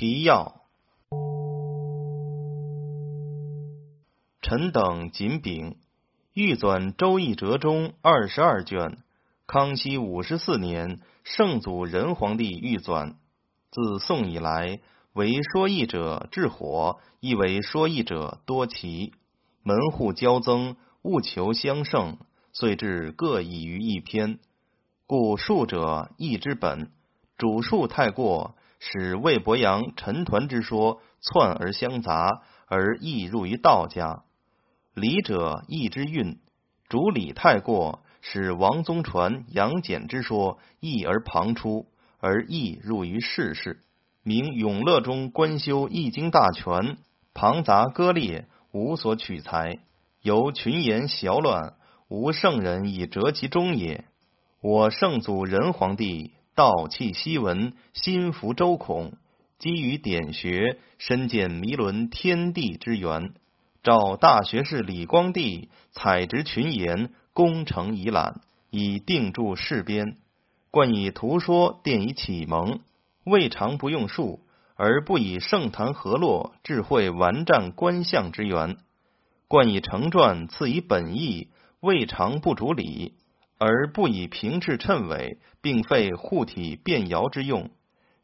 提要：臣等谨禀，欲纂《周易折》中二十二卷。康熙五十四年，圣祖仁皇帝御纂。自宋以来，为说义者治火，亦为说义者多奇。门户交增，务求相胜，遂至各异于一篇。故术者义之本，主术太过，使魏伯阳、陈抟之说窜而相杂，而易入于道家。礼者义之运，主礼太过。使王宗传、杨戬之说异而旁出，而异入于世事。明永乐中官修易经大全，庞杂割裂，无所取材，由群言淆乱，无圣人以折其中也。我圣祖仁皇帝道气希文，心服周孔，基于典学，深见弥伦天地之源。召大学士李光地采植群言。功成已览，以定著事编。冠以图说，奠以启蒙。未尝不用术，而不以圣谈河洛、智慧完战观象之源。冠以成传，赐以本意。未尝不主礼，而不以平赤称伪，并废护体变爻之用。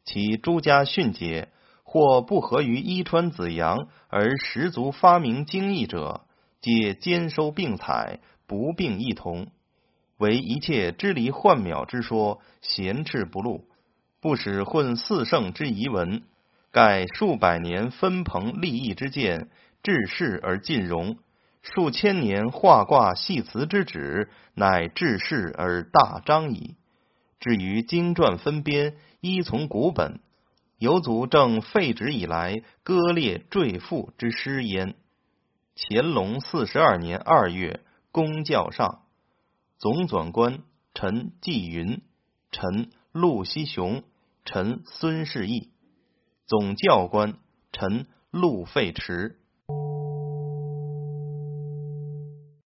其诸家训诫，或不合于伊川子阳，而十足发明精义者，皆兼收并采。不并异同，为一切支离幻渺之说，闲斥不露，不使混四圣之遗文。盖数百年分朋立异之见，治世而尽容；数千年画卦系辞之旨，乃治世而大章矣。至于经传分编，依从古本，有祖正废止以来割裂赘赋之诗焉。乾隆四十二年二月。公教上，总纂官陈继云，陈陆希雄，陈孙世义；总教官陈陆费池。